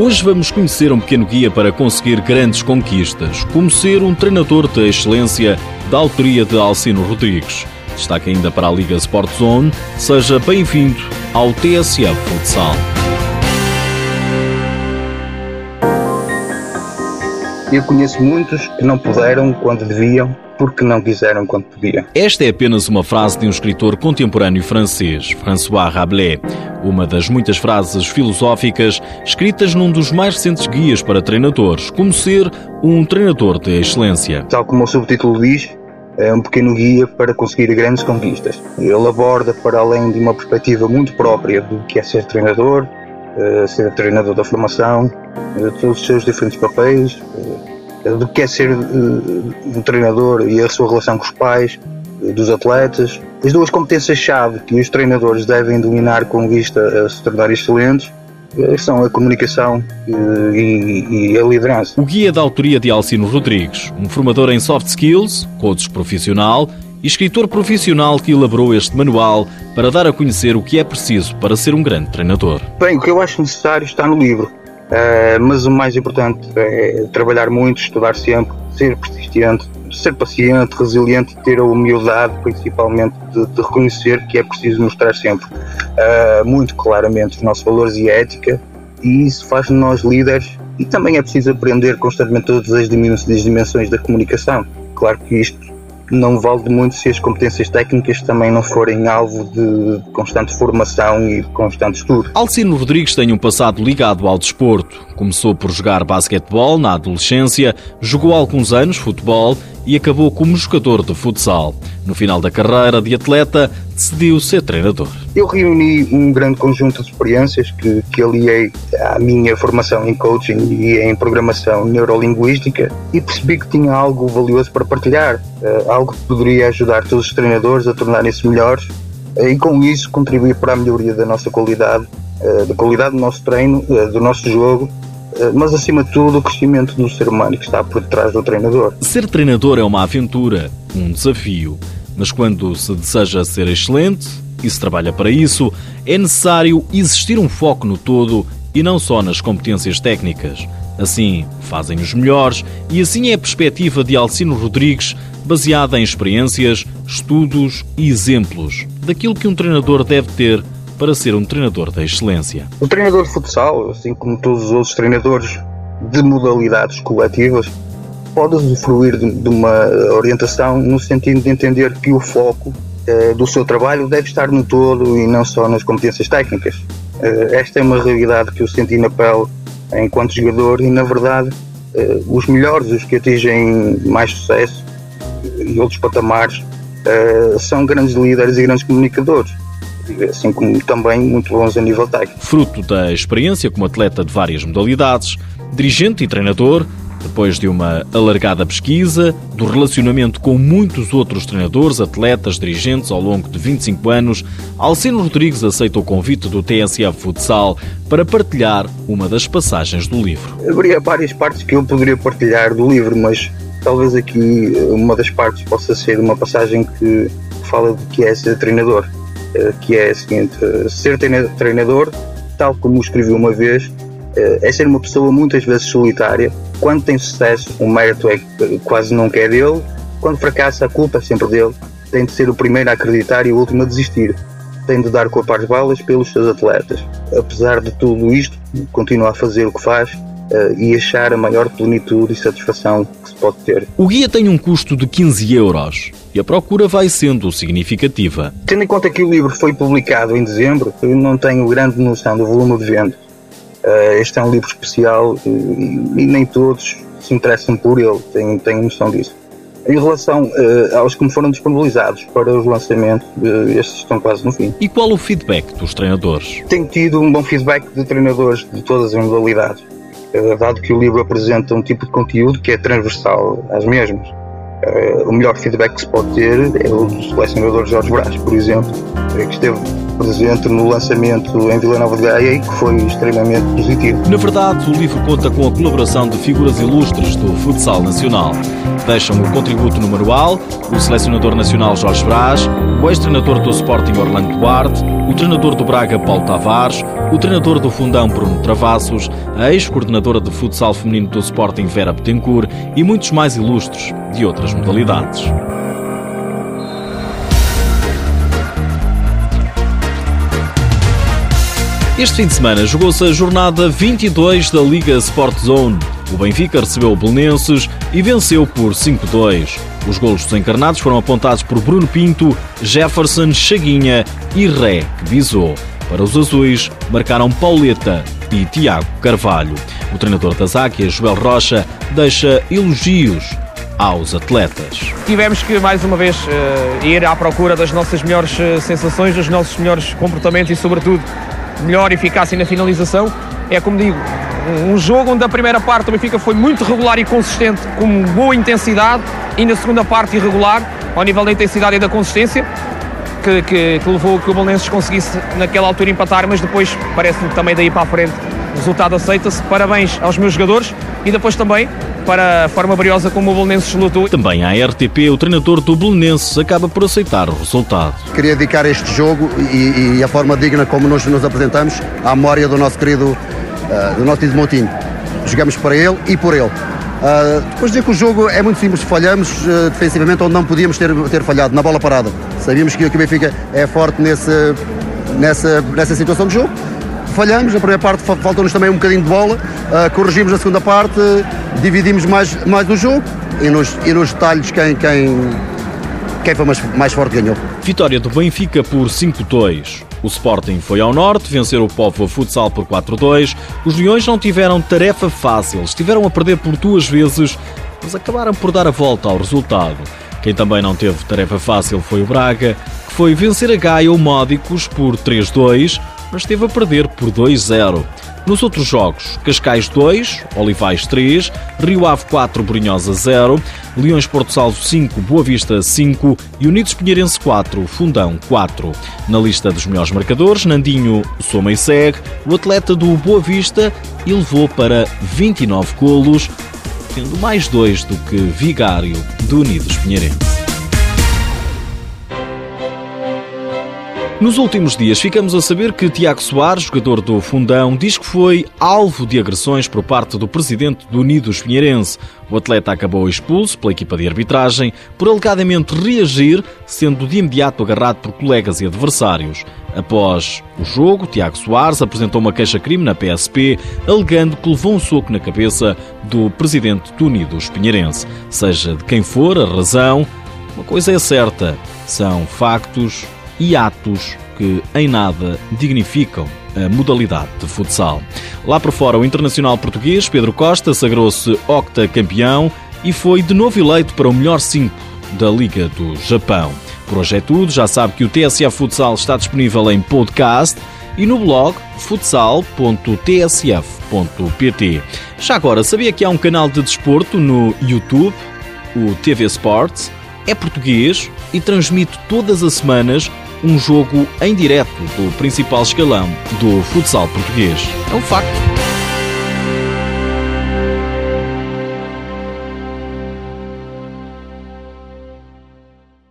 Hoje vamos conhecer um pequeno guia para conseguir grandes conquistas, como ser um treinador de excelência da autoria de Alcino Rodrigues. Destaque ainda para a Liga Sport Zone. Seja bem-vindo ao TSF Futsal. Eu conheço muitos que não puderam quando deviam, porque não quiseram quando podiam. Esta é apenas uma frase de um escritor contemporâneo francês, François Rabelais. Uma das muitas frases filosóficas escritas num dos mais recentes guias para treinadores, como ser um treinador de excelência. Tal como o subtítulo diz, é um pequeno guia para conseguir grandes conquistas. Ele aborda, para além de uma perspectiva muito própria do que é ser treinador, ser treinador da formação, de todos os seus diferentes papéis, eh, do que é ser eh, um treinador e a sua relação com os pais, dos atletas, as duas competências-chave que os treinadores devem dominar com vista a se tornar excelentes são a comunicação e, e, a liderança. O guia da autoria de Alcino Rodrigues, um formador em soft skills, coach profissional escritor profissional que elaborou este manual para dar a conhecer o que é preciso para ser um grande treinador. Bem, o que eu acho necessário está no livro, uh, mas o mais importante é trabalhar muito, estudar sempre, ser persistente, ser paciente, resiliente ter a humildade, principalmente, de, de, reconhecer que é preciso mostrar sempre uh, muito claramente os nossos valores e ética, e isso faz de nós líderes. E também é preciso aprender constantemente todas as dimensões da comunicação. Claro que isto não vale muito se as competências técnicas também não forem alvo de constante formação e constante estudo. Alcino Rodrigues tem um passado ligado ao desporto. Começou por jogar basquetebol na adolescência, jogou alguns anos futebol e acabou como jogador de futsal. No final da carreira de atleta, decidiu ser treinador. Eu reuni um grande conjunto de experiências que, que aliei à minha formação em coaching e em programação neurolinguística e percebi que tinha algo valioso para partilhar, eh, algo que poderia ajudar todos os treinadores a tornarem-se melhores eh, e com isso contribuir para a melhoria da nossa qualidade, eh, da qualidade do nosso treino, do nosso jogo mas acima de tudo o crescimento do ser humano que está por trás do treinador. Ser treinador é uma aventura, um desafio, mas quando se deseja ser excelente e se trabalha para isso, é necessário existir um foco no todo e não só nas competências técnicas. Assim fazem os melhores e assim é a perspectiva de Alcino Rodrigues, baseada em experiências, estudos e exemplos daquilo que um treinador deve ter para ser um treinador da excelência? O treinador de futsal, assim como todos os outros treinadores de modalidades coletivas, pode usufruir de, uma orientação no sentido de entender que o foco eh, do seu trabalho deve estar no todo e não só nas competências técnicas. Eh, esta é uma realidade que eu senti na pele enquanto jogador e, na verdade, eh, os melhores, os que atingem mais sucesso e outros patamares, são grandes líderes e grandes comunicadores assim como também muito bons a nível técnico. Fruto da experiência como atleta de várias modalidades, dirigente e treinador, depois de uma alargada pesquisa, do relacionamento com muitos outros treinadores, atletas, dirigentes ao longo de 25 anos, Alcino Rodrigues aceita o convite do TSF Futsal para partilhar uma das passagens do livro. Haveria várias partes que eu poderia partilhar do livro, mas talvez aqui uma das partes possa ser uma passagem que fala de que é ser treinador. Eh, que é a seguinte: eh, ser treinador, tal como escrevi uma vez, eh, é ser uma pessoa muitas vezes solitária. Quando tem sucesso, o mérito é quase nunca é dele. Quando fracassa, a culpa é sempre dele. Tem de ser o primeiro a acreditar e o último a desistir. Tem de dar corpo às balas pelos seus atletas. Apesar de tudo isto, continua a fazer o que faz uh, e achar a maior plenitude e satisfação que se pode ter. O guia tem um custo de 15 euros e a procura vai sendo significativa. Tendo em conta que o livro foi publicado em dezembro, eu não tenho grande noção do volume de venda. Uh, este é um livro especial e, e, nem todos se interessam por ele, tenho, tenho noção disso. Em relação uh, aos que me foram disponibilizados para os lançamentos, uh, estes estão quase no fim. E qual o feedback dos treinadores? Tenho tido um bom feedback de treinadores de todas as modalidades dado que o livro apresenta um tipo de conteúdo que é transversal às mesmas. Eh, o melhor feedback que se pode ter é o do selecionador Jorge Brás, por exemplo, que esteve presente no lançamento em Vila Nova de Gaia e que foi extremamente positivo. Na verdade, o livro conta com a colaboração de figuras ilustres do futsal nacional. Deixam o contributo no manual o selecionador nacional Jorge Brás, o ex-treinador do Sporting Orlando Duarte, o treinador do Braga Paulo Tavares, o treinador do Fundão Bruno Travassos, a ex-coordenadora de futsal feminino do Sporting Vera Betancourt e muitos mais ilustres de outras modalidades. Este fim de semana jogou-se a jornada 22 da Liga Sport Zone. O Benfica recebeu o Belenenses e venceu por 5-2. Os golos dos encarnados foram apontados por Bruno Pinto, Jefferson, Chaguinha e Ré, que visou. Para os azuis, marcaram Pauleta e Tiago Carvalho. O treinador das Águias, Joel Rocha, deixa elogios aos atletas. Tivemos que, mais uma vez, ir à procura das nossas melhores eh, sensações, dos nossos melhores comportamentos e, sobretudo, melhor eficácia na finalização. É como digo, um jogo onde a primeira parte o Benfica foi muito regular e consistente, com boa intensidade, e na segunda parte irregular, ao nível da intensidade e da consistência, que, que, que levou que o Belenenses conseguisse naquela altura empatar, mas depois parece-me também daí para a frente o resultado aceita-se. Parabéns aos meus jogadores e depois também para a forma briosa como o Belenenses lutou. Também à RTP, o treinador do Belenenses acaba por aceitar o resultado. Queria dedicar este jogo e, e a forma digna como nós nos apresentamos à memória do nosso querido, uh, do nosso querido Montinho. Jogamos para ele e por ele. Uh, depois dizer que o jogo é muito simples, falhamos uh, defensivamente onde não podíamos ter, ter falhado, na bola parada. Sabíamos que, que o Benfica é forte nesse, nessa, nessa situação de jogo falhamos, na primeira parte faltou-nos também um bocadinho de bola, uh, corrigimos na segunda parte, dividimos mais, mais o jogo e nos, e nos detalhes quem, quem, quem foi mais, mais forte ganhou. Vitória do Benfica por 5-2. O Sporting foi ao norte, vencer o Povo Futsal por 4-2. Os Leões não tiveram tarefa fácil, estiveram a perder por duas vezes, mas acabaram por dar a volta ao resultado. Quem também não teve tarefa fácil foi o Braga, que foi vencer a Gaia ou Módicos por 3-2 mas esteve a perder por 2-0. Nos outros jogos, Cascais 2, Olivais 3, Rio Ave 4, Brunhosa 0, Leões Porto Salvo 5, Boa Vista 5 e Unidos Pinheirense 4, Fundão 4. Na lista dos melhores marcadores, Nandinho soma e segue, o atleta do Boa Vista elevou para 29 golos, tendo mais dois do que Vigário do Unidos Pinheirense. Nos últimos dias ficamos a saber que Tiago Soares, jogador do Fundão, diz que foi alvo de agressões por parte do presidente do Unidos Pinheirense. O atleta acabou expulso pela equipa de arbitragem por alegadamente reagir, sendo de imediato agarrado por colegas e adversários. Após o jogo, Tiago Soares apresentou uma queixa-crime na PSP, alegando que levou um soco na cabeça do presidente do Unidos Pinheirense. Seja de quem for a razão, uma coisa é certa: são factos e atos que em nada dignificam a modalidade de futsal. Lá por fora, o internacional português Pedro Costa sagrou-se octa-campeão e foi de novo eleito para o melhor 5 da Liga do Japão. Por hoje é tudo, já sabe que o TSF Futsal está disponível em podcast e no blog futsal.tsf.pt. Já agora, sabia que há um canal de desporto no YouTube, o TV Sports, é português e transmite todas as semanas um jogo em direto do principal escalão do futsal português. É um facto.